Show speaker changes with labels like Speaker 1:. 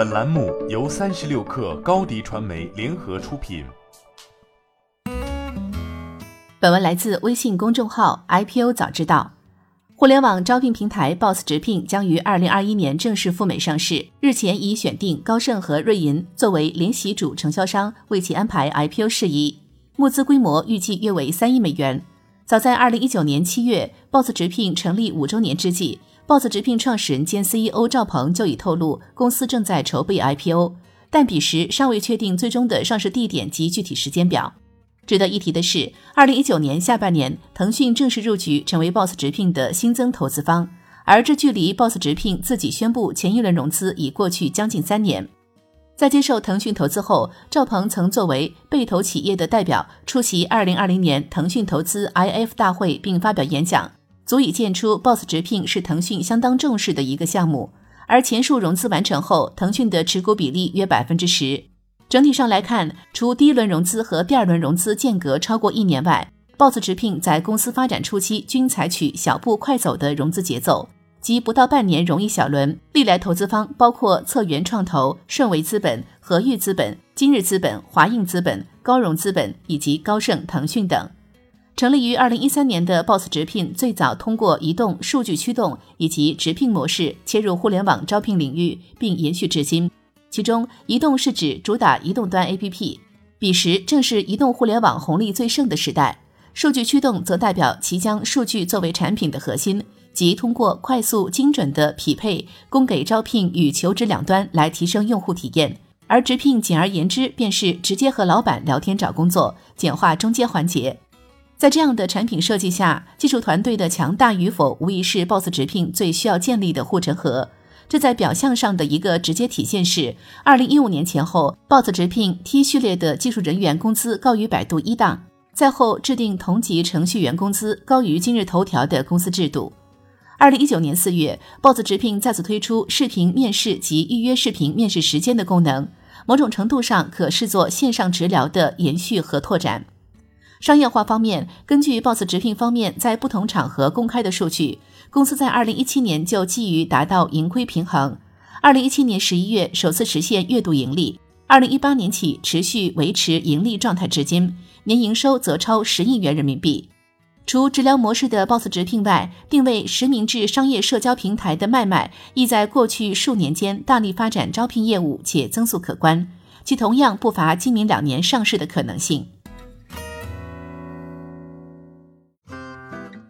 Speaker 1: 本栏目由三十六氪高低传媒联合出品。
Speaker 2: 本文来自微信公众号 IPO 早知道。互联网招聘平台 Boss 直聘将于二零二一年正式赴美上市。日前已选定高盛和瑞银作为联席主承销商，为其安排 IPO 事宜。募资规模预计约为三亿美元。早在二零一九年七月，Boss 直聘成立五周年之际。Boss 直聘创始人兼 CEO 赵鹏就已透露，公司正在筹备 IPO，但彼时尚未确定最终的上市地点及具体时间表。值得一提的是，二零一九年下半年，腾讯正式入局，成为 Boss 直聘的新增投资方，而这距离 Boss 直聘自己宣布前一轮融资已过去将近三年。在接受腾讯投资后，赵鹏曾作为被投企业的代表出席二零二零年腾讯投资 IF 大会，并发表演讲。足以见出，Boss 直聘是腾讯相当重视的一个项目。而前述融资完成后，腾讯的持股比例约百分之十。整体上来看，除第一轮融资和第二轮融资间隔超过一年外，Boss 直聘在公司发展初期均采取小步快走的融资节奏，即不到半年融一小轮。历来投资方包括策源创投、顺为资本、和裕资本、今日资本、华映资本、高融资本以及高盛、腾讯等。成立于二零一三年的 Boss 直聘，最早通过移动数据驱动以及直聘模式切入互联网招聘领域，并延续至今。其中，移动是指主打移动端 APP，彼时正是移动互联网红利最盛的时代；数据驱动则代表其将数据作为产品的核心，即通过快速精准的匹配，供给招聘与求职两端来提升用户体验。而直聘简而言之，便是直接和老板聊天找工作，简化中间环节。在这样的产品设计下，技术团队的强大与否，无疑是 Boss 直聘最需要建立的护城河。这在表象上的一个直接体现是，二零一五年前后，Boss 直聘 T 序列的技术人员工资高于百度一档，在后制定同级程序员工资高于今日头条的公司制度。二零一九年四月，Boss 直聘再次推出视频面试及预约视频面试时间的功能，某种程度上可视作线上直聊的延续和拓展。商业化方面，根据 Boss 直聘方面在不同场合公开的数据，公司在二零一七年就基于达到盈亏平衡，二零一七年十一月首次实现月度盈利，二零一八年起持续维持盈利状态至今，年营收则超十亿元人民币。除直聊模式的 Boss 直聘外，定位实名制商业社交平台的麦麦，亦在过去数年间大力发展招聘业务，且增速可观，其同样不乏今明两年上市的可能性。